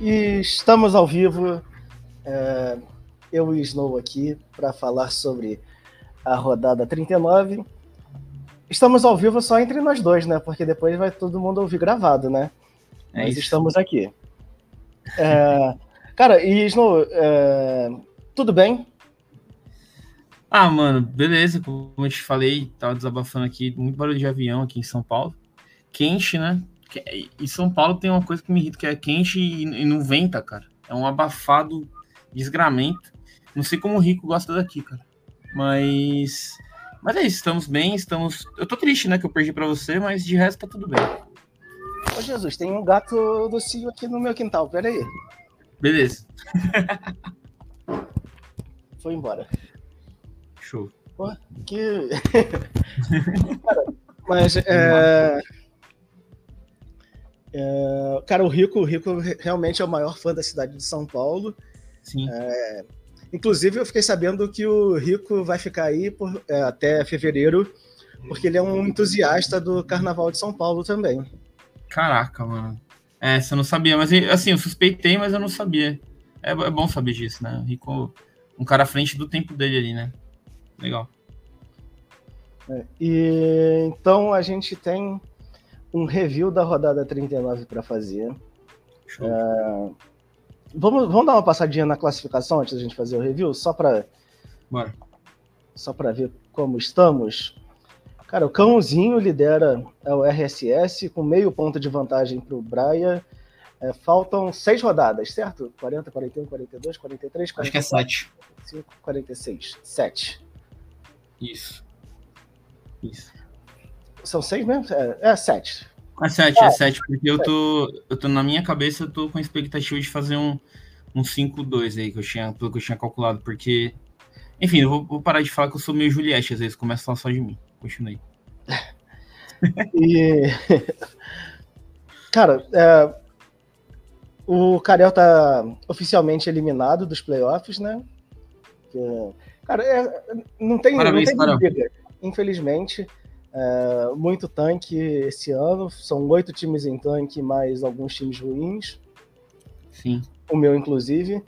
E estamos ao vivo, é, eu e Snow aqui, para falar sobre a rodada 39. Estamos ao vivo só entre nós dois, né? Porque depois vai todo mundo ouvir gravado, né? É Mas isso. estamos aqui. É, cara, e Snow, é, tudo bem? Ah, mano, beleza. Como eu te falei, tava desabafando aqui, muito barulho de avião aqui em São Paulo. Quente, né? E São Paulo tem uma coisa que me irrita, que é quente e, não venta, cara. É um abafado desgramento. Não sei como o Rico gosta daqui, cara. Mas. Mas é isso, estamos bem, estamos. Eu tô triste, né, que eu perdi para você, mas de resto tá tudo bem. Ô Jesus, tem um gato do Cio aqui no meu quintal, pera aí. Beleza. Foi embora. Show. Pô, que. Cara, mas é. É, cara, o Rico, o Rico realmente é o maior fã da cidade de São Paulo. Sim. É, inclusive, eu fiquei sabendo que o Rico vai ficar aí por, é, até fevereiro, porque ele é um entusiasta do Carnaval de São Paulo também. Caraca, mano. É, você não sabia, mas assim, eu suspeitei, mas eu não sabia. É, é bom saber disso, né? O Rico, um cara à frente do tempo dele ali, né? Legal. É, e então a gente tem um review da rodada 39 para fazer. É, vamos, vamos dar uma passadinha na classificação antes da gente fazer o review, só para só para ver como estamos. Cara, o Cãozinho lidera o RSS com meio ponto de vantagem para o Braia. É, faltam seis rodadas, certo? 40, 41, 42, 43, 44, Acho que é 7. 45, 46. 7. Isso. Isso. São seis mesmo? É, é sete. É sete, é, é sete, porque eu tô, eu tô na minha cabeça, eu tô com a expectativa de fazer um, um 5-2 aí, que eu tinha, pelo que eu tinha calculado, porque. Enfim, eu vou, vou, parar de falar que eu sou meio Juliette, às vezes começa a falar só de mim. Continue. e. Cara, é, o Carel tá oficialmente eliminado dos playoffs, né? cara, é, não tem, Parabéns, não tem briga, infelizmente. É, muito tanque esse ano, são oito times em tanque, mais alguns times ruins. Sim. O meu, inclusive.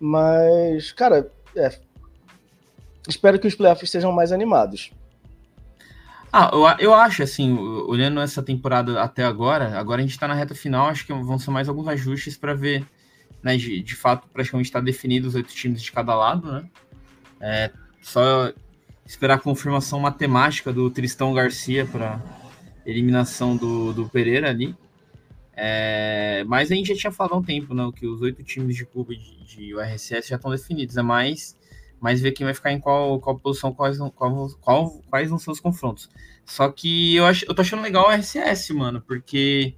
Mas, cara, é, espero que os playoffs sejam mais animados. Ah, eu, eu acho, assim, olhando essa temporada até agora, agora a gente tá na reta final, acho que vão ser mais alguns ajustes para ver, né, de, de fato, praticamente está definido os oito times de cada lado, né? É, só esperar a confirmação matemática do Tristão Garcia para eliminação do, do Pereira ali. É, mas a gente já tinha falado há um tempo, né, que os oito times de clube de, de URSS já estão definidos. É mais, mais ver quem vai ficar em qual, qual posição, quais, qual, qual, quais vão os confrontos. Só que eu, acho, eu tô achando legal o RSS, mano, porque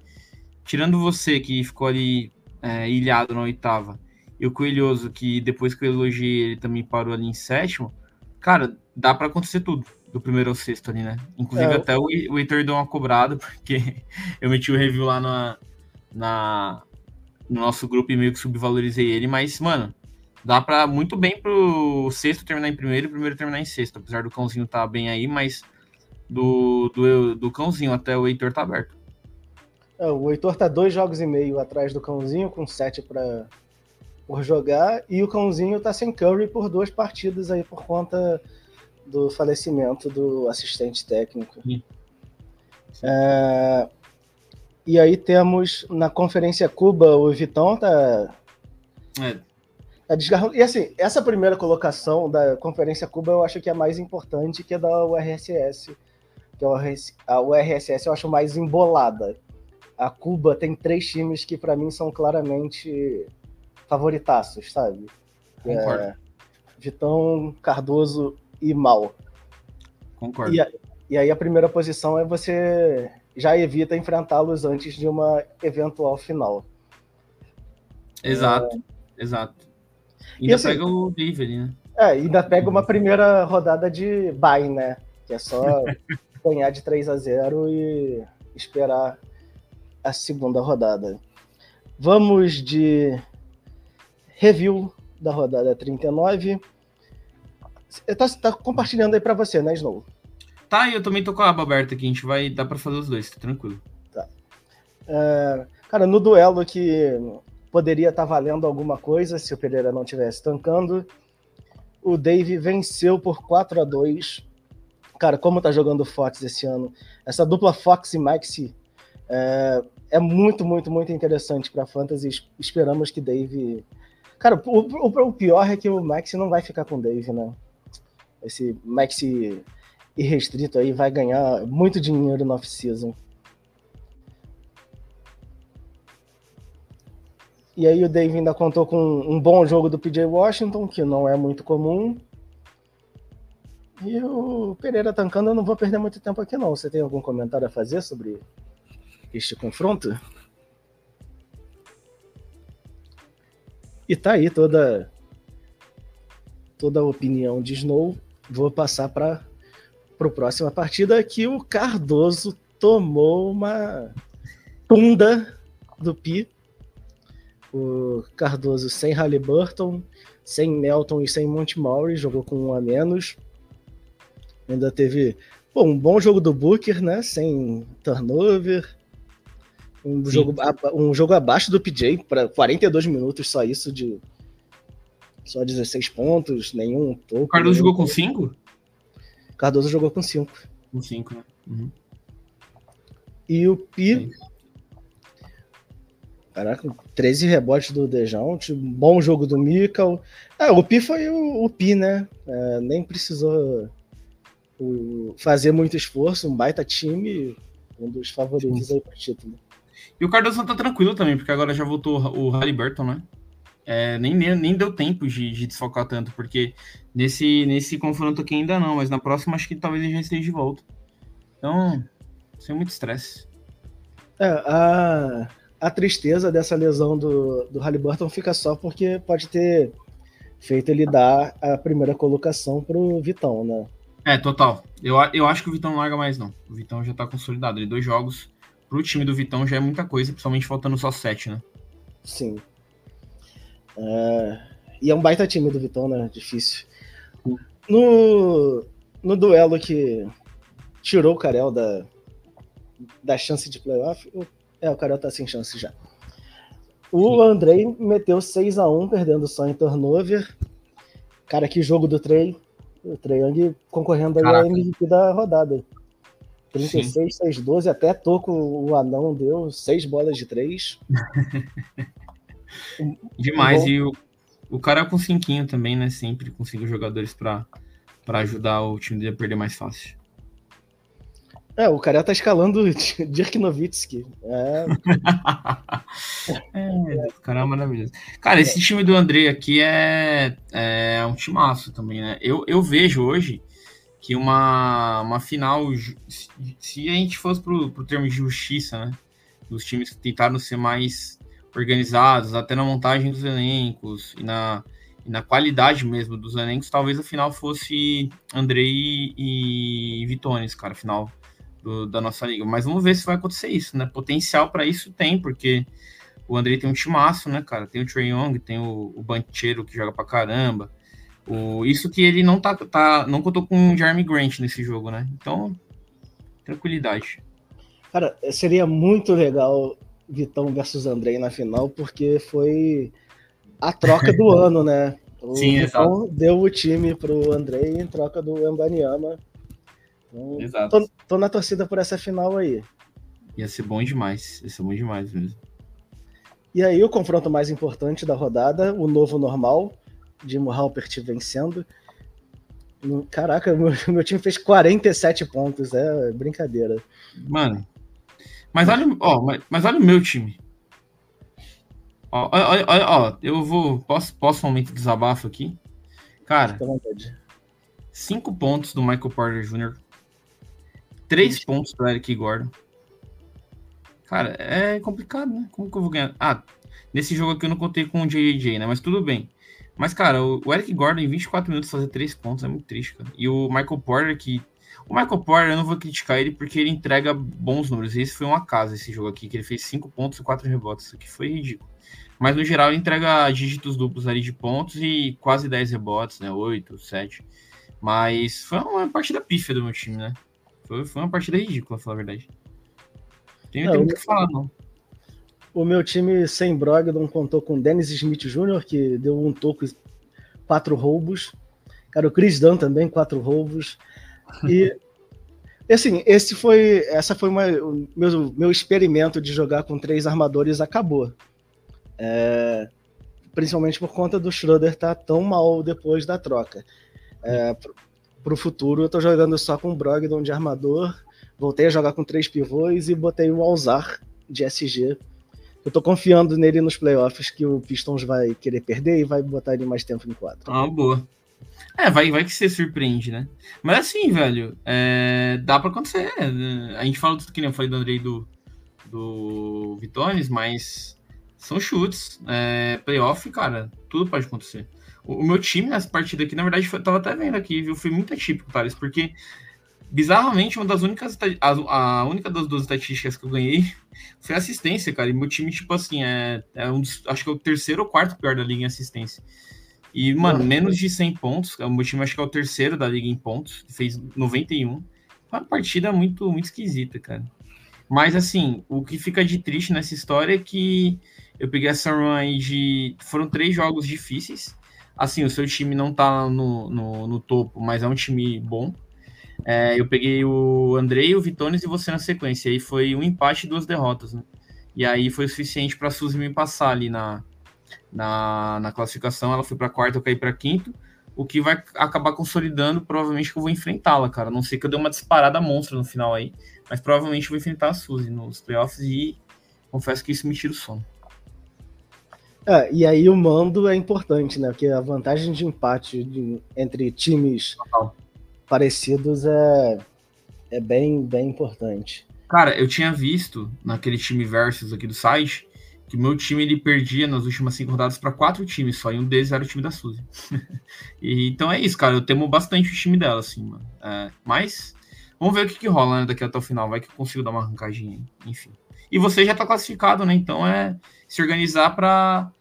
tirando você que ficou ali é, ilhado na oitava, e o Coelhoso, que depois que eu elogiei, ele também parou ali em sétimo, cara, dá para acontecer tudo do primeiro ao sexto ali, né? Inclusive, é, até o, o Heitor deu uma cobrada, porque eu meti o review lá na, na, no nosso grupo e meio que subvalorizei ele, mas, mano, dá para muito bem pro sexto terminar em primeiro e o primeiro terminar em sexto, apesar do cãozinho tá bem aí, mas do, do, do cãozinho até o Heitor tá aberto. É, o Heitor tá dois jogos e meio atrás do cãozinho, com sete para por jogar, e o cãozinho tá sem Curry por duas partidas aí por conta do falecimento do assistente técnico. É, e aí temos na Conferência Cuba o Vitão tá. É. tá desgarrando. E assim, essa primeira colocação da Conferência Cuba eu acho que é mais importante que a da URSS. Que a URSS eu acho mais embolada. A Cuba tem três times que para mim são claramente favoritaços, sabe? Concordo. É, Vitão, Cardoso e Mal. Concordo. E, e aí a primeira posição é você já evita enfrentá-los antes de uma eventual final. Exato, é... exato. Ainda assim, pega o Dave né? É, ainda pega uma primeira rodada de bye, né? Que é só ganhar de 3 a 0 e esperar a segunda rodada. Vamos de review da rodada 39. Tá, tá compartilhando aí para você, né, Snow? Tá, eu também tô com a aba aberta aqui, a gente vai dar para fazer os dois, tá tranquilo. Tá. É, cara, no duelo que poderia estar tá valendo alguma coisa se o Pereira não estivesse tancando. O Dave venceu por 4 a 2 Cara, como tá jogando o Fox esse ano, essa dupla Fox e Maxi é, é muito, muito, muito interessante para Fantasy. Esperamos que Dave. Cara, o, o, o, pior é que o Maxi não vai ficar com o Dave, né? Esse Maxi irrestrito aí vai ganhar muito dinheiro no off-season. E aí o Dave ainda contou com um bom jogo do PJ Washington, que não é muito comum. E o Pereira tancando, eu não vou perder muito tempo aqui não. Você tem algum comentário a fazer sobre este confronto? E tá aí toda toda a opinião de Snow. Vou passar para a próxima partida que o Cardoso tomou uma tunda do Pi o Cardoso sem Halliburton, sem Melton e sem Montmaury, jogou com um a menos. Ainda teve um bom jogo do Booker, né? Sem turnover. Um jogo, um jogo abaixo do PJ, para 42 minutos, só isso de. Só 16 pontos, nenhum pouco. O Cardoso jogou com 5? Cardoso jogou com 5. Com 5, né? Uhum. E o Pi. Caraca, 13 rebotes do Dejão, um bom jogo do Mikkel. É, o Pi foi o, o Pi, né? É, nem precisou o, fazer muito esforço, um baita time, um dos favoritos aí para título. E o Cardoso tá tranquilo também, porque agora já voltou o Halliburton, né? É, nem, nem, deu tempo de, de desfocar tanto, porque nesse, nesse confronto aqui ainda não, mas na próxima acho que talvez ele já esteja de volta. Então, sem muito estresse. É, a, a tristeza dessa lesão do, do Halliburton fica só porque pode ter feito ele dar a primeira colocação pro Vitão, né? É, total. Eu, eu acho que o Vitão não larga mais, não. O Vitão já tá consolidado. Ele dois jogos pro time do Vitão já é muita coisa, principalmente faltando só sete, né? Sim. É... E é um baita time do Vitão, né? Difícil. No, no duelo que tirou o Carel da, da chance de playoff, é, o Carol tá sem chance já. O Andrei meteu 6 a 1 perdendo só em turnover. Cara, que jogo do Trey. O Trey Young concorrendo aí a MVP da rodada. 36, Sim. 6, 12. Até toco o anão deu 6 bolas de 3. Demais. E o, o cara com cinquinho também, né? Sempre com cinco jogadores para ajudar o time dele a perder mais fácil. É, o cara tá escalando Dirk Nowitzki. É... é, cara é maravilhoso. Cara, esse time do André aqui é, é um timaço também, né? Eu, eu vejo hoje que uma, uma final, se a gente fosse pro, pro termo de justiça, né? Dos times que tentaram ser mais organizados, até na montagem dos elencos e na, e na qualidade mesmo dos elencos, talvez a final fosse Andrei e, Vitones, cara, final do, da nossa liga. Mas vamos ver se vai acontecer isso, né? Potencial para isso tem, porque o André tem um timaço, né, cara? Tem o Trey Young, tem o, o Banchero que joga pra caramba. O, isso que ele não tá, tá não contou com o Jeremy Grant nesse jogo, né? Então, tranquilidade. Cara, seria muito legal Vitão versus André na final, porque foi a troca do ano, né? O Sim, Vitão exato. deu o time pro André em troca do Embanyama. Então, Exato. Tô, tô, na torcida por essa final aí. Ia ser bom demais. Ia ser bom demais mesmo. E aí, o confronto mais importante da rodada, o novo normal, Dimo Halpert vencendo. Caraca, meu, meu time fez 47 pontos, é brincadeira. Mano, mas olha, ó, mas, mas olha o meu time. Ó, ó, ó, ó, eu vou. Posso, posso um momento de desabafo aqui? Cara, cinco pontos do Michael Porter Jr., Três pontos para Eric Gordon. Cara, é complicado, né? Como que eu vou ganhar? Ah, nesse jogo aqui eu não contei com o JJ, né? Mas tudo bem. Mas, cara, o Eric Gordon em 24 minutos fazer três pontos é muito triste, cara. E o Michael Porter, que. O Michael Porter, eu não vou criticar ele porque ele entrega bons números. Esse foi uma casa, esse jogo aqui, que ele fez cinco pontos e quatro rebotes. Isso aqui foi ridículo. Mas no geral ele entrega dígitos duplos ali de pontos e quase 10 rebotes, né? 8, 7. Mas foi uma partida pífia do meu time, né? Foi, foi uma partida ridícula, falar a verdade. Tem, não, tem muito o que falar, não. O meu time sem Brogdon contou com Dennis Smith Jr., que deu um toco e quatro roubos. Cara, o Chris Dunn também, quatro roubos. E assim, esse foi, essa foi uma, o meu, meu experimento de jogar com três armadores acabou. É, principalmente por conta do Schroeder estar tá tão mal depois da troca. É, para o futuro, eu estou jogando só com Brogdon de armador, voltei a jogar com três pivôs e botei o Alzar de SG. Eu estou confiando nele nos playoffs que o Pistons vai querer perder e vai botar ele mais tempo em quadro. Ah, boa. É, vai, vai que você surpreende, né? Mas assim, velho, é, dá para acontecer. A gente fala tudo que nem eu falei do Andrei do, do Vitones, mas são chutes. É, playoff, cara, tudo pode acontecer. O, o, meu time nessa partida aqui, na verdade, foi, tava até vendo aqui, viu? Foi muito atípico, Thales, porque bizarramente, uma das únicas. A, única das duas estatísticas que eu ganhei foi assistência, cara. E meu time, tipo assim, é, é um dos, acho que é o terceiro ou quarto pior da liga em assistência. E, mano, menos de 100 pontos. O meu time acho que é o terceiro da liga em pontos. Fez 91. Foi uma partida muito, muito esquisita, cara. Mas, assim, o que fica de triste nessa história é que eu peguei essa run aí de. Foram três jogos difíceis. Assim, o seu time não tá no, no, no topo, mas é um time bom. É, eu peguei o Andrei, o Vitones e você na sequência. E aí foi um empate e duas derrotas, né? E aí foi o suficiente para a Suzy me passar ali na, na, na classificação. Ela foi para quarta, eu caí para quinto, o que vai acabar consolidando. Provavelmente que eu vou enfrentá-la, cara. Não sei que eu dei uma disparada monstra no final aí, mas provavelmente eu vou enfrentar a Suzy nos playoffs e confesso que isso me tira o sono. É, e aí o mando é importante, né? Porque a vantagem de empate de, entre times Total. Parecidos é, é bem, bem importante. Cara, eu tinha visto naquele time versus aqui do site que o meu time ele perdia nas últimas cinco rodadas para quatro times só, e um deles era o time da Suzy. e, então é isso, cara. Eu temo bastante o time dela, assim, mano. É, mas vamos ver o que, que rola né, daqui até o final. Vai que eu consigo dar uma arrancadinha, enfim. E você já tá classificado, né? Então é se organizar para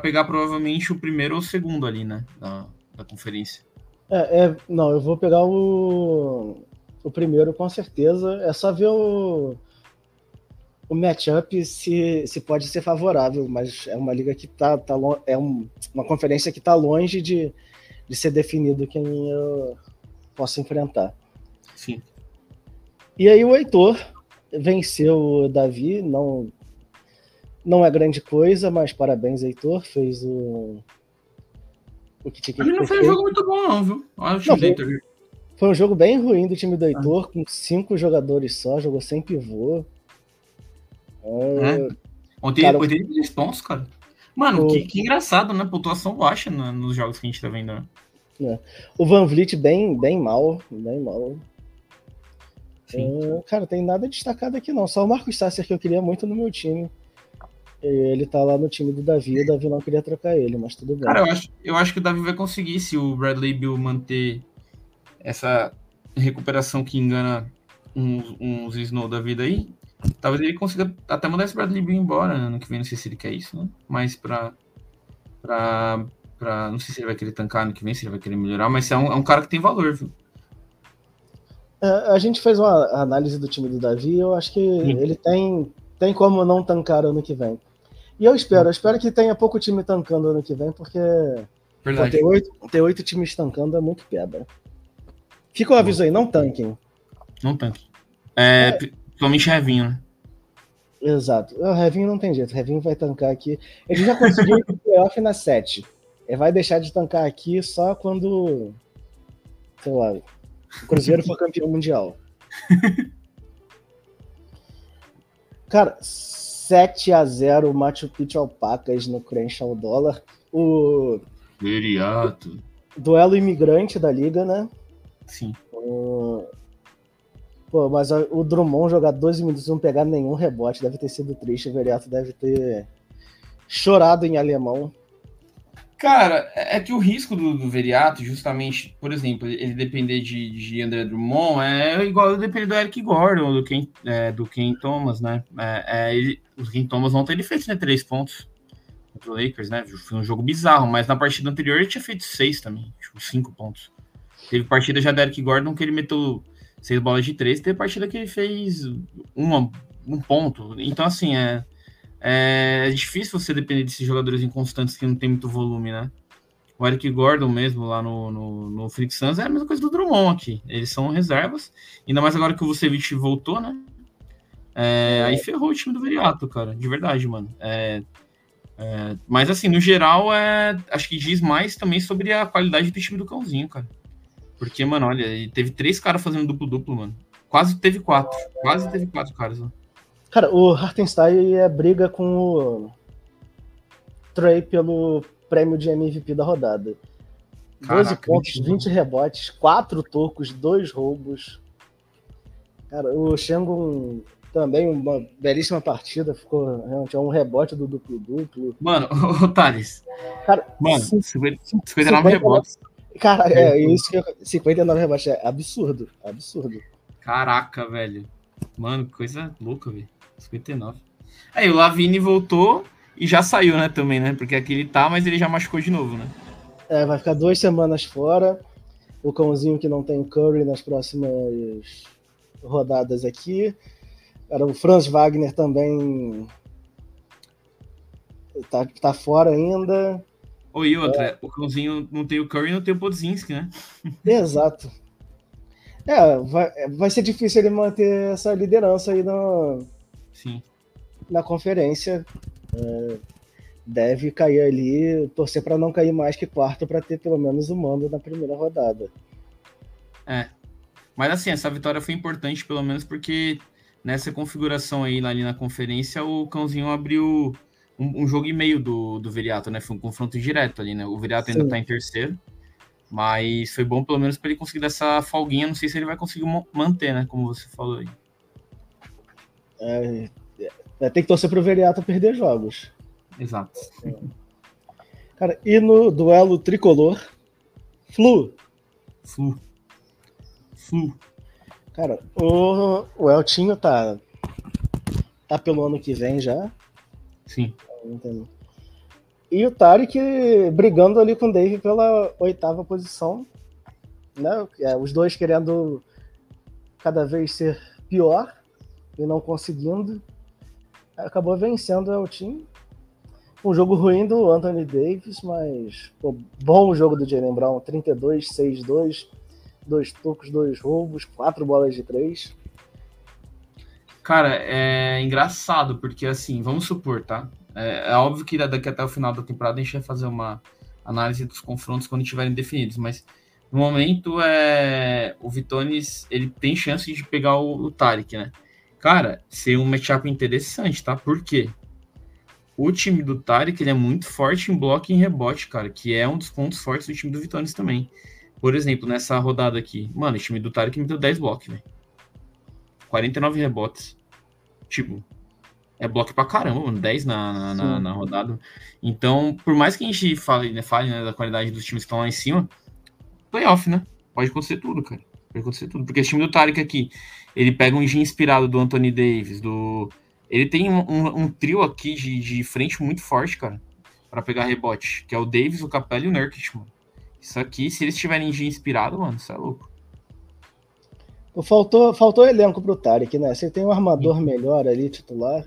pegar provavelmente o primeiro ou o segundo ali, né? Da, da conferência. É, é, não, eu vou pegar o, o primeiro com certeza. É só ver o o matchup se, se pode ser favorável, mas é uma liga que tá, tá é um, uma conferência que está longe de, de ser definido quem eu posso enfrentar. Sim. E aí o Heitor venceu o Davi, não não é grande coisa, mas parabéns, Heitor, fez o o que tinha que Ele não foi um jogo muito bom não, viu? Olha o time não. Foi um jogo bem ruim do time do Heitor, ah. com cinco jogadores só, jogou sem pivô. É. Ontem cara, 83 pontos, cara. Mano, o... que, que, engraçado, né? Pontuação baixa né, nos jogos que a gente tá vendo, né? É. O Van Vliet bem, bem mal, bem mal. É, cara, tem nada destacado aqui não. Só o Marcos Sasser que eu queria muito no meu time. Ele tá lá no time do Davi, o Davi não queria trocar ele, mas tudo bem. Cara, eu acho, eu acho que o Davi vai conseguir se o Bradley Bill manter essa recuperação que engana uns, uns Snow da vida aí. Talvez ele consiga até mandar esse Bradley Beal embora ano que vem, não sei se ele quer isso, né? Mas pra, pra, pra. Não sei se ele vai querer tancar ano que vem, se ele vai querer melhorar, mas é um, é um cara que tem valor, viu? É, a gente fez uma análise do time do Davi, eu acho que Sim. ele tem, tem como não tancar ano que vem. E eu espero, eu espero que tenha pouco time tancando ano que vem, porque pô, ter, oito, ter oito times tancando é muito quebra. Fica o aviso aí, não tanquem. Não tanquem. É, é, Principalmente Revinho, né? Exato. O Revinho não tem jeito. O Revinho vai tancar aqui. Ele já conseguiu ir pro playoff na 7. Ele vai deixar de tancar aqui só quando. Sei lá. O Cruzeiro for campeão mundial. Cara, 7 a 0 Machu Picchu Alpacas no Crenshaw Dólar. O. Veriato. Duelo imigrante da liga, né? Sim. O Pô, mas o Drummond jogar 12 minutos e não pegar nenhum rebote deve ter sido triste. O Veriato deve ter chorado em alemão. Cara, é, é que o risco do, do Veriato, justamente, por exemplo, ele depender de, de André Drummond é igual depender do Eric Gordon, do Ken, é, do Ken Thomas, né? É, é, ele, o Ken Thomas ontem ele fez né, três pontos contra o Lakers, né? Foi um jogo bizarro, mas na partida anterior ele tinha feito seis também, tipo, cinco pontos. Teve partida já do Eric Gordon que ele meteu seis bolas de três, teve partida que ele fez uma, um ponto. Então, assim, é, é, é difícil você depender desses jogadores inconstantes que não tem muito volume, né? O Eric Gordon mesmo lá no, no, no Phoenix Suns é a mesma coisa do Drummond aqui. Eles são reservas. Ainda mais agora que o Vucevic voltou, né? É, aí ferrou o time do Viriato, cara. De verdade, mano. É, é, mas assim, no geral, é, acho que diz mais também sobre a qualidade do time do cãozinho, cara. Porque, mano, olha, teve três caras fazendo duplo-duplo, mano. Quase teve quatro. Quase teve quatro caras. Ó. Cara, o Hartenstein é briga com o Trey pelo prêmio de MVP da rodada. Caraca, 12 pontos, 20 rebotes, 4 tocos, 2 roubos. Cara, o Shengun também uma belíssima partida, ficou realmente é um rebote do duplo-duplo. Mano, o Thales. Cara, mano, 59 50, rebotes. Cara, é, isso que eu, 59 rebotes é absurdo, absurdo. Caraca, velho. Mano, coisa louca, velho. 59. Aí o Lavini voltou e já saiu, né, também, né? Porque aqui ele tá, mas ele já machucou de novo, né? É, vai ficar duas semanas fora. O cãozinho que não tem Curry nas próximas rodadas aqui. Era o Franz Wagner também tá, tá fora ainda. Oi, e outra, é. o cãozinho não tem o Curry e não tem o Podzinski, né? Exato. É, vai, vai ser difícil ele manter essa liderança aí no, Sim. na conferência. É, deve cair ali, torcer para não cair mais que quarto para ter pelo menos o mando na primeira rodada. É. Mas assim, essa vitória foi importante, pelo menos porque nessa configuração aí ali na conferência, o Cãozinho abriu um, um jogo e meio do, do Viriato, né? Foi um confronto direto ali, né? O Viriato ainda tá em terceiro, mas foi bom pelo menos para ele conseguir dessa folguinha. Não sei se ele vai conseguir manter, né? Como você falou aí. É, é, tem que torcer pro Veriato perder jogos. Exato. Cara, e no duelo tricolor, Flu. Flu. Flu. Cara, o, o Eltinho tá, tá pelo ano que vem já. Sim. E o Tarek brigando ali com o Dave pela oitava posição. Né? É, os dois querendo cada vez ser pior e não conseguindo. Acabou vencendo o time. Um jogo ruim do Anthony Davis, mas pô, bom jogo do Jalen Brown. 32, 6-2, dois tocos, dois roubos, quatro bolas de três. Cara, é engraçado, porque assim, vamos supor, tá? É, é, óbvio que daqui até o final da temporada a gente vai fazer uma análise dos confrontos quando estiverem definidos, mas no momento é o Vitones ele tem chance de pegar o, o Tarek, né? Cara, ser um matchup interessante, tá? Por quê? O time do Tarek ele é muito forte em bloco e em rebote, cara, que é um dos pontos fortes do time do Vitórias também. Por exemplo, nessa rodada aqui, mano, o time do Tarek me deu 10 blocos, velho. 49 rebotes. Tipo, é bloco pra caramba, mano. 10 na, na, na, rodada. Então, por mais que a gente fale, né, fale né, da qualidade dos times que estão lá em cima, playoff, né? Pode acontecer tudo, cara. Pode acontecer tudo. Porque o time do Tarek aqui, ele pega um G inspirado do Anthony Davis, do. Ele tem um, um, um trio aqui de, de frente muito forte, cara, para pegar rebote, que é o Davis, o Capela e o Nurkic, mano. Isso aqui, se eles tiverem G inspirado, mano, isso é louco. Faltou, faltou elenco pro Tarek, né? Você tem um armador Sim. melhor ali, titular.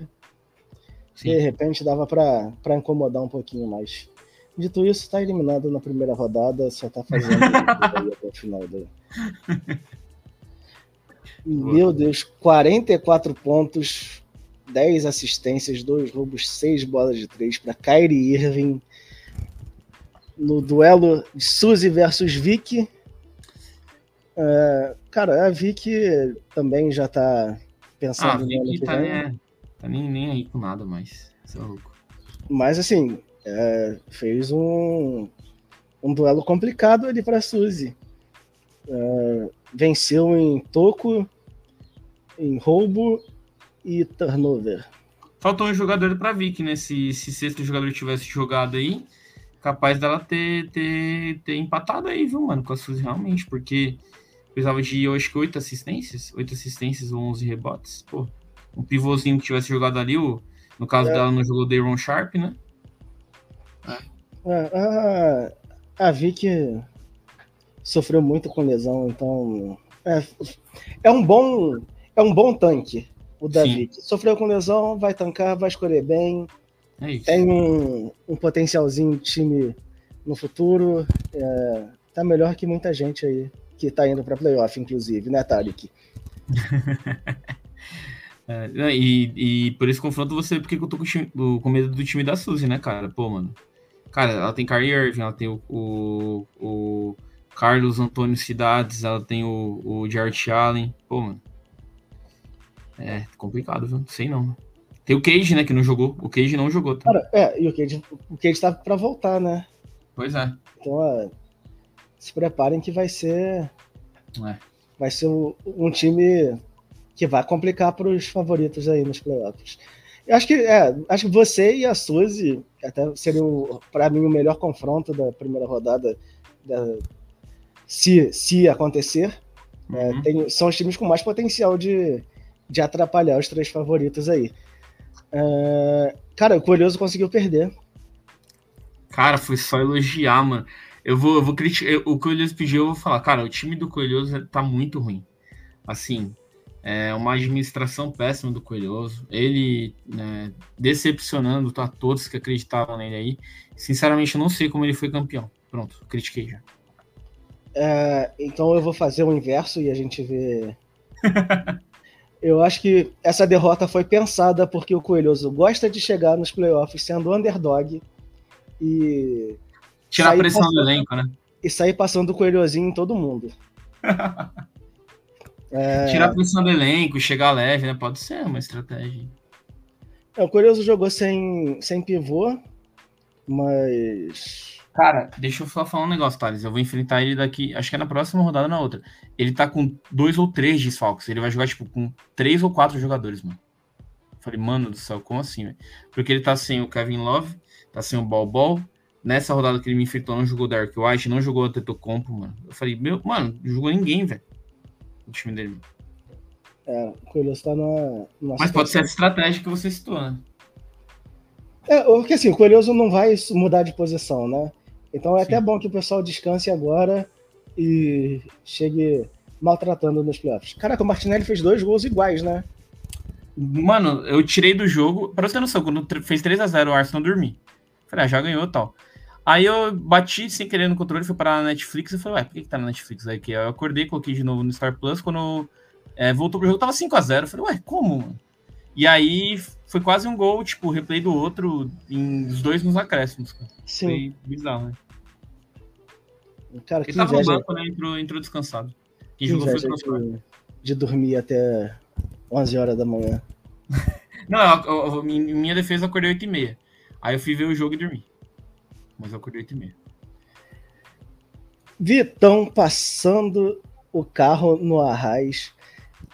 Sim. De repente dava para incomodar um pouquinho mais. Dito isso, está eliminado na primeira rodada, só tá fazendo até o final do. Meu Deus, 44 pontos, 10 assistências, 2 roubos, 6 bolas de 3 para Kyrie Irving. No duelo de Suzy versus Vicky. Uh, cara, a Vicky também já tá pensando ah, ano que tá, vem. É, tá nem, nem aí com nada mais. Isso é louco. Mas assim, é, fez um, um duelo complicado ali para Suzy. Uh, venceu em toco, em roubo e turnover. Faltou um jogador para Vic, né? Se, se sexto jogador tivesse jogado aí, capaz dela ter, ter, ter empatado aí, viu, mano, com a Suzy realmente, porque precisava de, eu acho que oito assistências, oito assistências ou 11 rebotes. Pô, um pivôzinho que tivesse jogado ali, o, no caso é. dela não jogou Dayron Sharp, né? É. A, a, a Vic sofreu muito com lesão, então é, é um bom é um bom tanque. o Davi. Sofreu com lesão, vai tancar, vai escolher bem. É tem um, um potencialzinho time no futuro. É, tá melhor que muita gente aí que tá indo para playoff, inclusive, né, Tarek? é, e, e por esse confronto você, porque eu tô com, com medo do time da Suzy, né, cara? Pô, mano. Cara, ela tem Kyrie Irving, ela tem o, o, o Carlos Antônio Cidades, ela tem o, o Jarrett Allen. Pô, mano. É complicado, viu? Sei não. Tem o Cage, né, que não jogou. O Cage não jogou. Tá? Cara, é, e o Cage, o Cage tá pra voltar, né? Pois é. Então, se preparem que vai ser. É. Vai ser um, time que vai complicar para os favoritos aí nos playoffs. Eu acho que é, acho que você e a Suzy até seria para mim o melhor confronto da primeira rodada da, se, se acontecer. É, uhum. É, tem, são os times com mais potencial de, de atrapalhar os três favoritos aí. É, cara, o Curioso conseguiu perder. Cara, foi só elogiar, mano. Eu vou, eu vou criticar. O Coelhoso pediu, eu vou falar, cara, o time do Coelhoso tá muito ruim. Assim, é uma administração péssima do Coelhoso. Ele né, decepcionando a todos que acreditavam nele aí. Sinceramente, eu não sei como ele foi campeão. Pronto, critiquei já. É, então eu vou fazer o inverso e a gente vê. eu acho que essa derrota foi pensada porque o Coelhoso gosta de chegar nos playoffs sendo underdog e. Tirar a pressão passando, do elenco, né? E sair passando o coelhozinho em todo mundo. é... Tirar a pressão do elenco, chegar leve, né? Pode ser uma estratégia. É, o Coelhoso jogou sem, sem pivô, mas Cara, deixa eu só falar um negócio, Thales. Eu vou enfrentar ele daqui, acho que é na próxima rodada ou na outra. Ele tá com dois ou três desfalques. Ele vai jogar, tipo, com três ou quatro jogadores, mano. Eu falei, mano do céu, como assim, velho? Porque ele tá sem o Kevin Love, tá sem o Ball Ball. Nessa rodada que ele me enfrentou, não jogou Dark White, não jogou Antetokounmpo, mano. Eu falei, meu, mano, não jogou ninguém, velho. O time dele. É, o Coelhoso tá numa Mas pode ser a estratégia que você citou, né? É, porque assim, o Coelhoso não vai mudar de posição, né? Então é Sim. até bom que o pessoal descanse agora e chegue maltratando nos playoffs. Caraca, o Martinelli fez dois gols iguais, né? Mano, eu tirei do jogo. Pra você ter noção, quando fez 3 a 0 o Arsenal dormi. Falei, ah, já ganhou tal. Aí eu bati sem querer no controle, fui parar na Netflix e falei, ué, por que, que tá na Netflix? Aí eu acordei, coloquei de novo no Star Plus. Quando é, voltou pro jogo, tava 5 a 0 Falei, ué, como? E aí foi quase um gol, tipo, replay do outro, em os dois nos acréscimos. Sim. Foi bizarro, né? Cara, Ele tava inveja... no banco, né? Entrou, entrou descansado. Quem que jogou foi de, de dormir até 11 horas da manhã. Não, eu, eu, em minha defesa eu acordei 8 e meia. Aí eu fui ver o jogo e dormi. Mas eu acordei 8 e meia. Vitão passando o carro no Arraiz.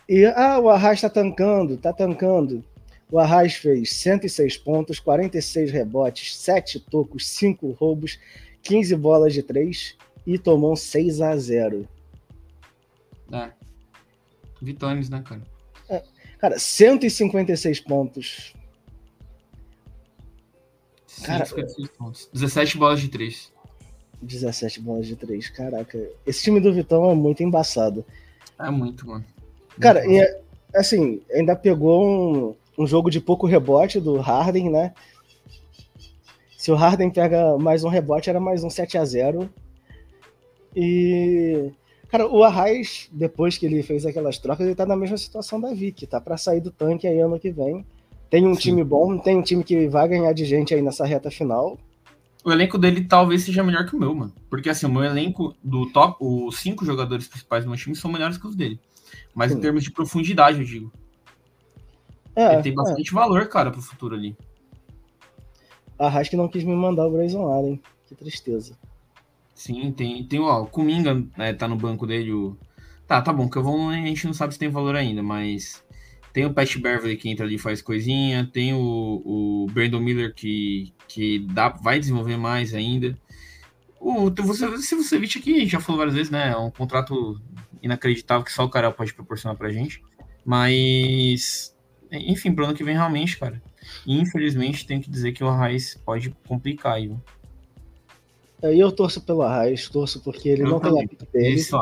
E, ah, o Arraiz tá tancando, tá tancando. O Arraiz fez 106 pontos, 46 rebotes, 7 tocos, 5 roubos, 15 bolas de 3 e tomou 6 a 0 É. Vitórias, né, cara? É. Cara, 156 pontos. Cara, 156 pontos. 17 bolas de 3. 17 bolas de 3. Caraca, esse time do Vitão é muito embaçado. É muito, mano. Muito cara, e, é, assim, ainda pegou um, um jogo de pouco rebote do Harden, né? Se o Harden pega mais um rebote, era mais um 7 a 0 E, cara, o Arraes, depois que ele fez aquelas trocas, ele tá na mesma situação da Vic, tá para sair do tanque aí ano que vem. Tem um Sim. time bom, tem um time que vai ganhar de gente aí nessa reta final. O elenco dele talvez seja melhor que o meu, mano. Porque assim, o meu elenco do top, os cinco jogadores principais do meu time são melhores que os dele. Mas Sim. em termos de profundidade, eu digo. É, ele tem bastante é. valor, cara, pro futuro ali. A que não quis me mandar o Grayson Allen. Que tristeza. Sim, tem, tem ó, o Kuminga né, tá no banco dele. O... Tá, tá bom, que eu vou, a gente não sabe se tem valor ainda, mas tem o Pat Beverly que entra ali e faz coisinha, tem o, o Brandon Miller que, que dá, vai desenvolver mais ainda. O, você, se você viu aqui, já falou várias vezes, né? É um contrato inacreditável que só o cara pode proporcionar pra gente. Mas, enfim, pro ano que vem realmente, cara. Infelizmente, tenho que dizer que o Arraes pode complicar aí. E eu torço pelo Arraes, torço porque ele eu não também. tem a dele. Isso.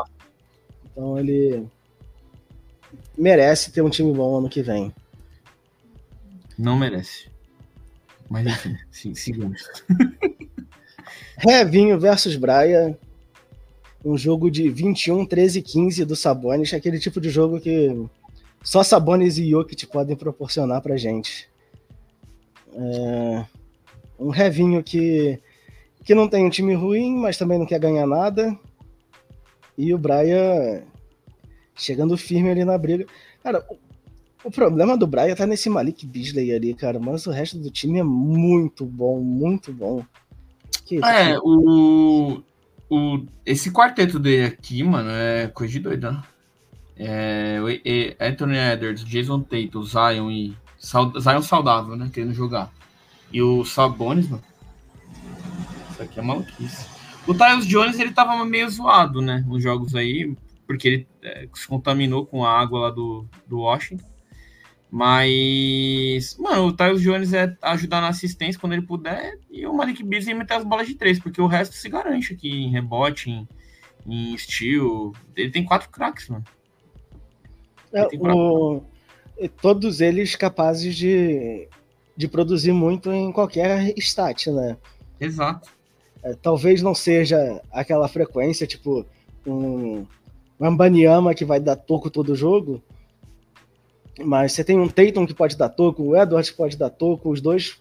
Então ele merece ter um time bom ano que vem. Não merece. Mas enfim, sim, sigamos. Revinho versus Braia. Um jogo de 21, 13 15 do Sabonis. Aquele tipo de jogo que só Sabonis e Jokic podem proporcionar pra gente. É... Um Revinho que, que não tem um time ruim, mas também não quer ganhar nada. E o Braia chegando firme ali na briga. Cara, o problema do Brian tá nesse Malik Beasley ali, cara, mas o resto do time é muito bom, muito bom. É, o, o, esse quarteto dele aqui, mano, é coisa de doido, né? É, Anthony Edwards, Jason Tatum, Zion e Zion saudável, né? Querendo jogar. E o Sabonis, mano. Isso aqui é maluquice. O Tyus Jones, ele tava meio zoado, né? Nos jogos aí, porque ele é, se contaminou com a água lá do, do Washington. Mas, mano, o Tyus Jones é ajudar na assistência quando ele puder e o Malik Beasley meter as bolas de três, porque o resto se garante aqui em rebote, em, em. Ele tem quatro craques, mano. É, o... Todos eles capazes de, de produzir muito em qualquer stat, né? Exato. É, talvez não seja aquela frequência, tipo, um, um Ambaniama que vai dar toco todo jogo, mas você tem um Tatum que pode dar toco, o Edwards que pode dar toco, os dois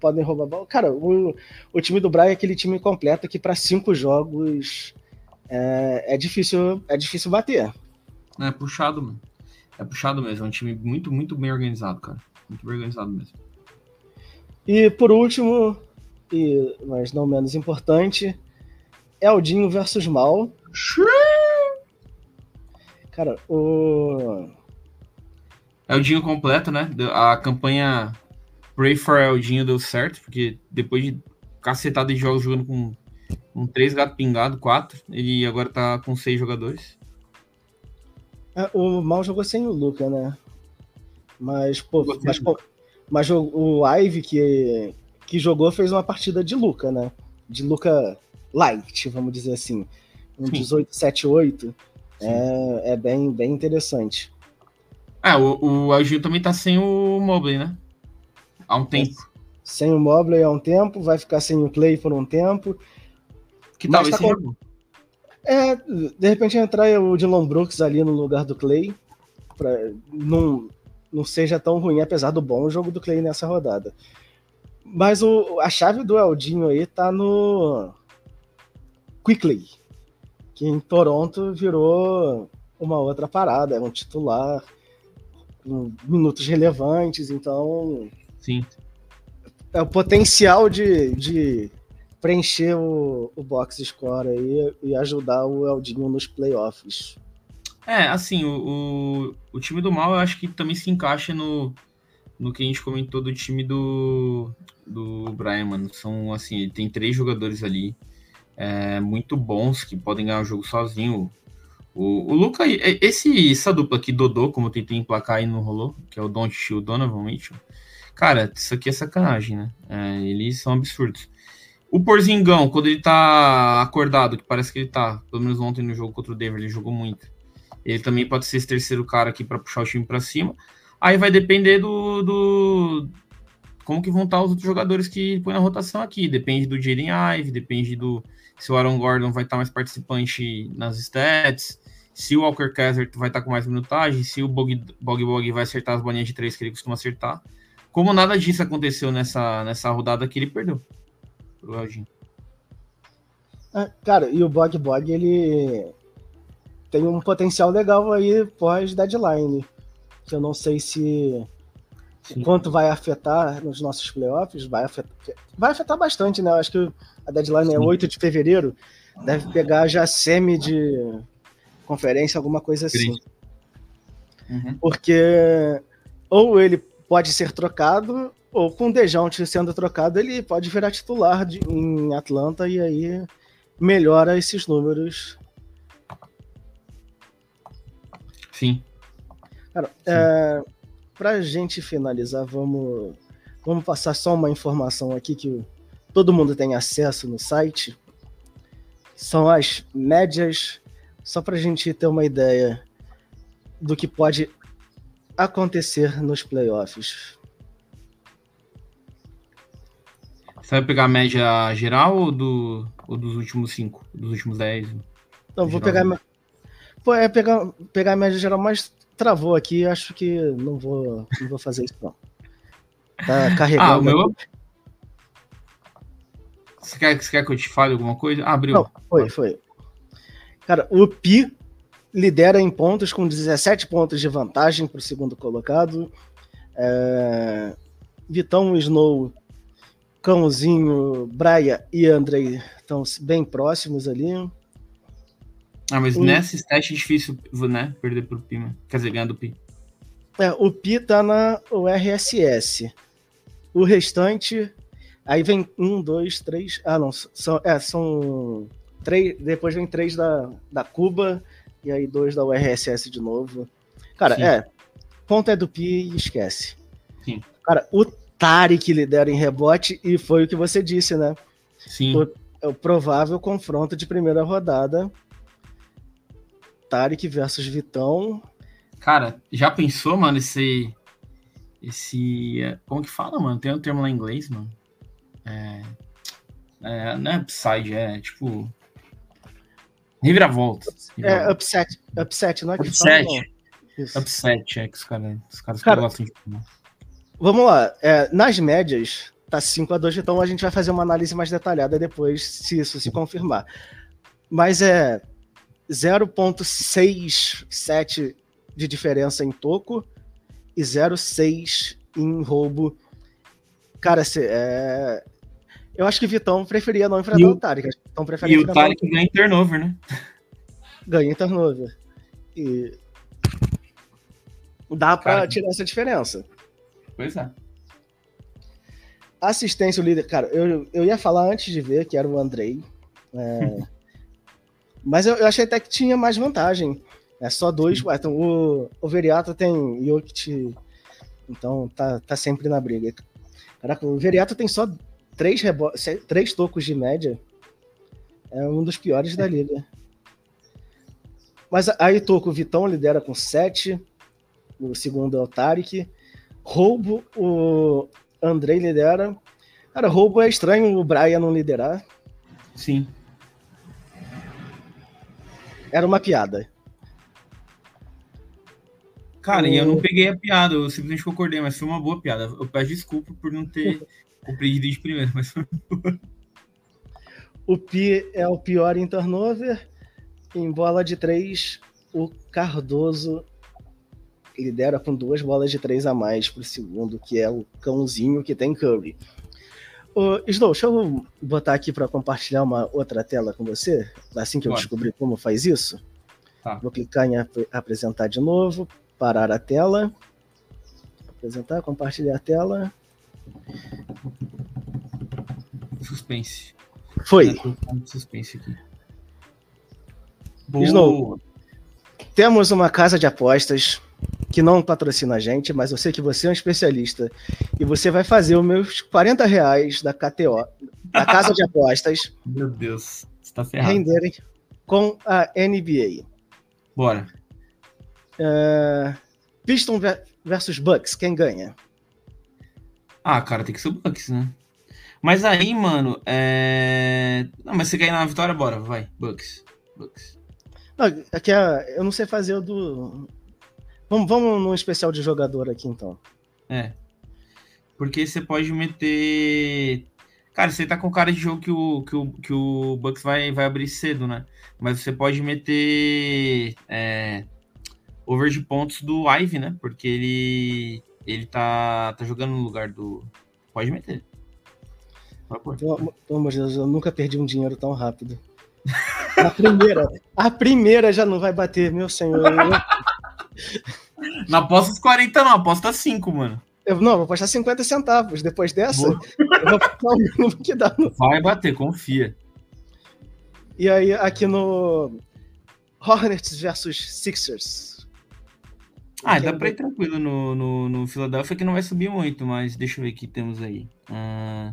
podem roubar bola. Cara, o, o time do Brian é aquele time completo que para cinco jogos é, é, difícil é difícil bater. É puxado, mano. É puxado mesmo. É um time muito, muito bem organizado, cara. Muito bem organizado mesmo. E por último, e, mas não menos importante, Eldinho versus Mal. Cara, o Eldinho completo, né? A campanha Pray for Eldinho deu certo, porque depois de cacetada de jogos jogando com, com três gatos pingados, quatro, ele agora tá com seis jogadores. É, o Mal jogou sem o Luca, né? Mas, pô, mas, pô, mas o, Ive que, que jogou fez uma partida de Luca, né? De Luca light, vamos dizer assim. Um 18-7-8. É, é bem, bem interessante. É, o, o Agil também tá sem o Mobley, né? Há um tempo. Sem o Mobley há um tempo, vai ficar sem o Clay por um tempo. Que tal tá esse com... É, de repente entrar o Dylan Brooks ali no lugar do Clay, pra não, não seja tão ruim, apesar do bom jogo do Clay nessa rodada. Mas o, a chave do Eldinho aí tá no Quickly, que em Toronto virou uma outra parada, é um titular minutos relevantes, então. Sim. É o potencial de, de preencher o, o box score aí e ajudar o Eldinho nos playoffs. É, assim, o, o, o, time do mal eu acho que também se encaixa no, no que a gente comentou do time do, do Brian, mano. São, assim, ele tem três jogadores ali é, muito bons que podem ganhar o jogo sozinho. O, o Luca, esse, essa dupla aqui, Dodô, como eu tentei emplacar e não rolou, que é o Don't e o Donovan Mitchell, cara, isso aqui é sacanagem, né? É, eles são absurdos. O Porzingão, quando ele tá acordado, que parece que ele tá, pelo menos ontem no jogo contra o Denver, ele jogou muito. Ele também pode ser esse terceiro cara aqui para puxar o time para cima. Aí vai depender do, do, como que vão estar os outros jogadores que põem na rotação aqui. Depende do Jaden Ive, depende do se o Aaron Gordon vai estar mais participante nas stats, se o Walker Kessler vai estar com mais minutagem, se o Bog Bog, Bog vai acertar as bolinhas de três que ele costuma acertar. Como nada disso aconteceu nessa, nessa rodada que ele perdeu pro Elgin. Ah, cara, e o Bog Bog, ele tem um potencial legal aí pós-deadline. Que eu não sei se Sim. quanto vai afetar nos nossos playoffs. Vai afetar, vai afetar bastante, né? Eu acho que a deadline é Sim. é 8 de fevereiro. Deve pegar já semi de conferência, alguma coisa assim. Uhum. Porque ou ele pode ser trocado, ou com o Dejounte sendo trocado, ele pode virar titular de, em Atlanta e aí melhora esses números. Sim. Cara, Sim. É, pra gente finalizar, vamos, vamos passar só uma informação aqui que todo mundo tem acesso no site. São as médias só para a gente ter uma ideia do que pode acontecer nos playoffs. Você vai pegar a média geral ou, do, ou dos últimos cinco? Dos últimos dez? Não, vou pegar. Pô, é pegar, pegar a média geral, mas travou aqui. Acho que não vou, não vou fazer isso, não. Tá carregando. Ah, o meu. Você quer, você quer que eu te fale alguma coisa? Ah, abriu. Não, foi, foi. Cara, o Pi lidera em pontos com 17 pontos de vantagem para o segundo colocado. É... Vitão, Snow, Cãozinho, Braia e Andrei estão bem próximos ali. Ah, mas e... nessa stat é difícil, né? Perder pro Pi, quer dizer, ganhar do Pi. É, o Pi tá na URSS. O restante. Aí vem um, dois, três. Ah, não. São, é, são três. Depois vem três da, da Cuba. E aí dois da URSS de novo. Cara, Sim. é. Ponto é do Pi e esquece. Sim. Cara, o Tarek lidera em rebote e foi o que você disse, né? Sim. O, o provável confronto de primeira rodada. Tarek versus Vitão. Cara, já pensou, mano, esse. Esse. Como que fala, mano? Tem um termo lá em inglês, mano. É. é não é upside, é tipo. Reviravolta. É, upset. Upset, não é que upset. Fala, não. Upset, é que os caras, os caras cara, gostam de Vamos lá. É, nas médias, tá 5 a 2 então a gente vai fazer uma análise mais detalhada depois, se isso se confirmar. Mas é 0,67 de diferença em toco e 0,6 em roubo. Cara, cê, é... eu acho que Vitão preferia não enfrentar o, o Tarek. Vitão e o Tarek ganha em turnover, né? Ganha em turnover. E dá para tirar essa diferença. Pois é. Assistência, o líder. Cara, eu, eu ia falar antes de ver que era o Andrei. É... mas eu, eu, achei até que tinha mais vantagem. É só dois. Então, o, o Veriato tem Jokic. Então tá, tá sempre na briga. Caraca, o Veriato tem só três, rebo... três tocos de média. É um dos piores da liga. Mas aí toco, o Vitão lidera com sete. O segundo é o Tarek. Roubo, o Andrei lidera. Cara, roubo é estranho o Brian não liderar. Sim. Era uma piada. Cara, e eu não peguei a piada, eu simplesmente concordei, mas foi uma boa piada. Eu peço desculpa por não ter compreendido de primeiro, mas foi boa. O Pi é o pior em turnover. Em bola de três, o Cardoso lidera com duas bolas de três a mais para o segundo, que é o cãozinho que tem Curry. Ô, Snow, deixa eu botar aqui para compartilhar uma outra tela com você, assim que eu Pode. descobrir como faz isso. Tá. Vou clicar em ap apresentar de novo, parar a tela, apresentar, compartilhar a tela. Suspense. Foi. Suspense aqui. Boa. Snow, temos uma casa de apostas que não patrocina a gente, mas eu sei que você é um especialista e você vai fazer os meus 40 reais da KTO, da Casa de Apostas. Meu Deus, você tá ferrado. Renderem com a NBA. Bora. Uh, Piston versus Bucks, quem ganha? Ah, cara, tem que ser o Bucks, né? Mas aí, mano, é... Não, mas você ganha na vitória, bora, vai. Bucks. Bucks. Não, é que eu não sei fazer o do Vamos, vamos num especial de jogador aqui, então. É. Porque você pode meter. Cara, você tá com cara de jogo que o, que o, que o Bucks vai, vai abrir cedo, né? Mas você pode meter é, over de pontos do Ivy, né? Porque ele, ele tá, tá jogando no lugar do. Pode meter. Pelo amor de Deus, eu nunca perdi um dinheiro tão rápido. A primeira, a primeira já não vai bater, meu senhor. Não aposta os 40, não, aposta 5, mano. Eu, não, vou apostar 50 centavos. Depois dessa, Boa. eu vou apostar o mínimo que dá. No... Vai bater, confia. E aí, aqui no Hornets versus Sixers. Ah, dá pra ir tranquilo no, no, no Philadelphia que não vai subir muito, mas deixa eu ver o que temos aí. Ah,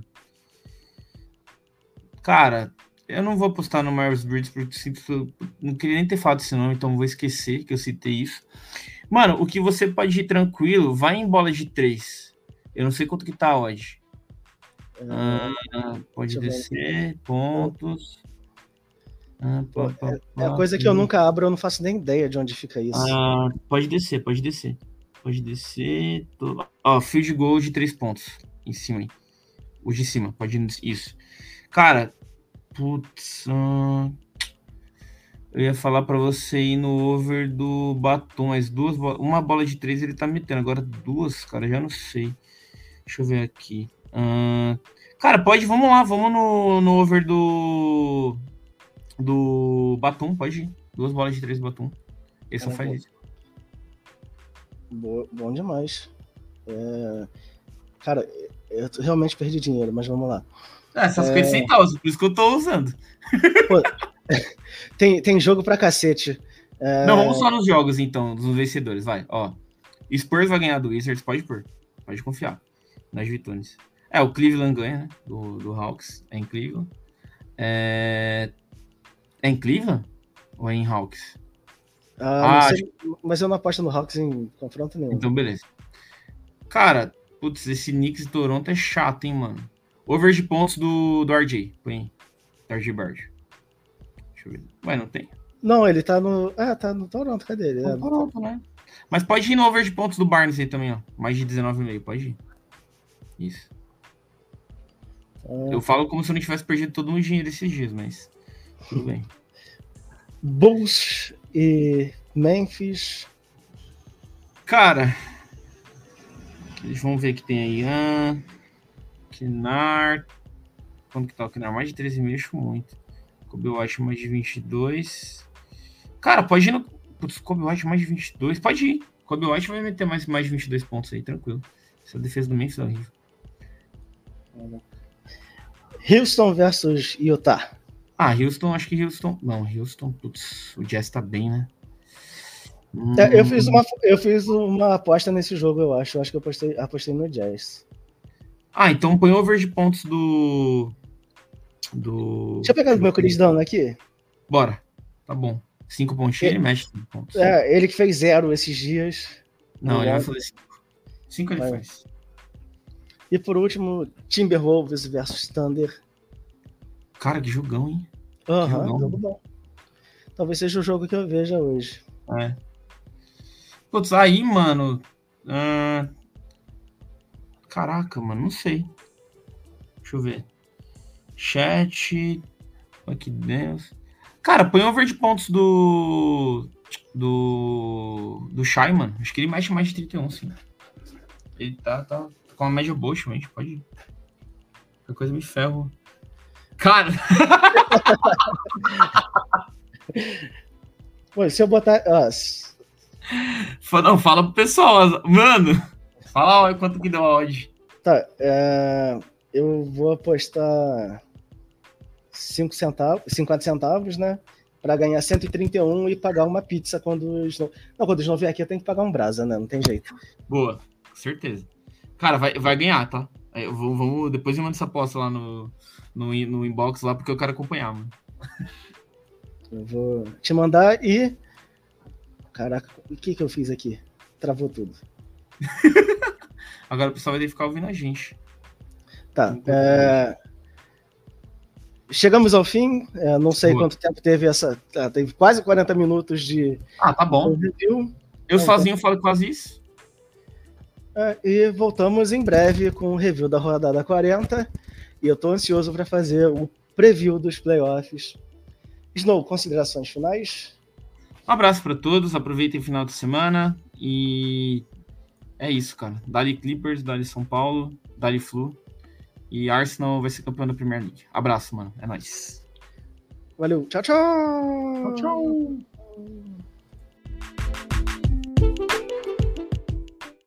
cara, eu não vou apostar no Marvis Bridges porque sinto, não queria nem ter falado esse nome, então vou esquecer que eu citei isso. Mano, o que você pode ir tranquilo, vai em bola de três. Eu não sei quanto que tá hoje. Ah, pode descer, pontos. Ah, pá, pá, é, é a coisa que eu nunca abro, eu não faço nem ideia de onde fica isso. Ah, pode descer, pode descer. Pode descer. Tô... Ó, field goal de três pontos. Em cima aí. O de cima, pode. Isso. Cara, putz. Hum... Eu ia falar para você ir no over do Batom, as duas uma bola de três ele tá metendo, agora duas, cara, já não sei. Deixa eu ver aqui. Hum... Cara, pode, vamos lá, vamos no, no over do do Batum, pode ir. Duas bolas de três do Batum. Esse só faz isso. Bom, bom demais. É... Cara, eu realmente perdi dinheiro, mas vamos lá. Só 50 é... centavos, por isso que eu tô usando. Pô, tem, tem jogo pra cacete. É... Não, vamos só nos jogos, então, dos vencedores, vai. Ó, Spurs vai ganhar do Wizards, pode pôr. Pode confiar nas vitórias. É, o Cleveland ganha, né? Do, do Hawks, é incrível. É... é em Cleveland? Ou é em Hawks? Ah, ah sei, mas eu não aposto no Hawks em confronto nenhum. Então, beleza. Cara, putz, esse Knicks e Toronto é chato, hein, mano. Over de pontos do, do RJ. Põe. RJ Bard. Ué, não tem? Não, ele tá no. Ah, tá no Toronto, cadê ele? É, Toronto, né? Mas pode ir no over de pontos do Barnes aí também, ó. Mais de 19,5, pode ir. Isso. Ah, eu falo como se eu não tivesse perdido todo o meu dinheiro esses dias, mas tudo bem. Bulls e Memphis. Cara, vamos ver que tem aí. Ah, Kinar. Quanto que tá o Kinar? Mais de 13 mil, acho muito. Kobe White mais de 22. Cara, pode ir no. Putz, Kobe White mais de 22. Pode ir. Kobe White vai meter mais, mais de 22 pontos aí, tranquilo. Essa defesa do Memphis é horrível. Houston versus Utah. Ah, Houston, acho que Houston. Não, Houston, putz, o Jazz tá bem, né? É, eu, fiz uma, eu fiz uma aposta nesse jogo, eu acho. Eu acho que eu apostei, apostei no Jazz. Ah, então põe over de pontos do. Do. Deixa eu pegar o meu Down aqui. Bora. Tá bom. Cinco pontinhos, ele mexe cinco pontos. É, ele que fez zero esses dias. Não, ele vai fazer cinco. Cinco ele faz. E por último, Timberwolves versus Thunder. Cara, que jogão, hein? Aham, uhum, jogo bom. Talvez seja o jogo que eu veja hoje. É. Putz, aí, mano. Uh... Caraca, mano, não sei. Deixa eu ver. Chat. Aqui dentro. Cara, põe over de pontos do. Do. Do Shai, mano. Acho que ele mexe mais de 31, sim. Ele tá, tá com uma média boa, gente. Pode. Qualquer coisa me ferro. Cara! Pô, se eu botar. Não, fala pro pessoal, mano. Fala quanto que deu a odd. Tá, é... eu vou apostar 5 centavos, 50 centavos, né? Pra ganhar 131 e pagar uma pizza quando eles não. Não, quando eles não vierem aqui, eu tenho que pagar um brasa, né? Não tem jeito. Boa, certeza. Cara, vai, vai ganhar, tá? Eu vou, vamos, depois eu mando essa aposta lá no, no, no inbox lá, porque eu quero acompanhar, mano. Eu vou te mandar e. Caraca, o que que eu fiz aqui? Travou tudo. Agora o pessoal vai ter que ficar ouvindo a gente. Tá. É... Chegamos ao fim. É, não sei Boa. quanto tempo teve essa. Tá, teve quase 40 minutos de. Ah, tá bom. Review. Eu então, sozinho falo quase isso. É, e voltamos em breve com o review da rodada 40. E eu estou ansioso para fazer o preview dos playoffs. Snow, considerações finais? Um abraço para todos, aproveitem o final de semana e é isso, cara. Dali Clippers, Dali São Paulo, Dali Flu e Arsenal vai ser campeão da Premier League. Abraço, mano. É nóis. Valeu. Tchau, tchau. Tchau, tchau.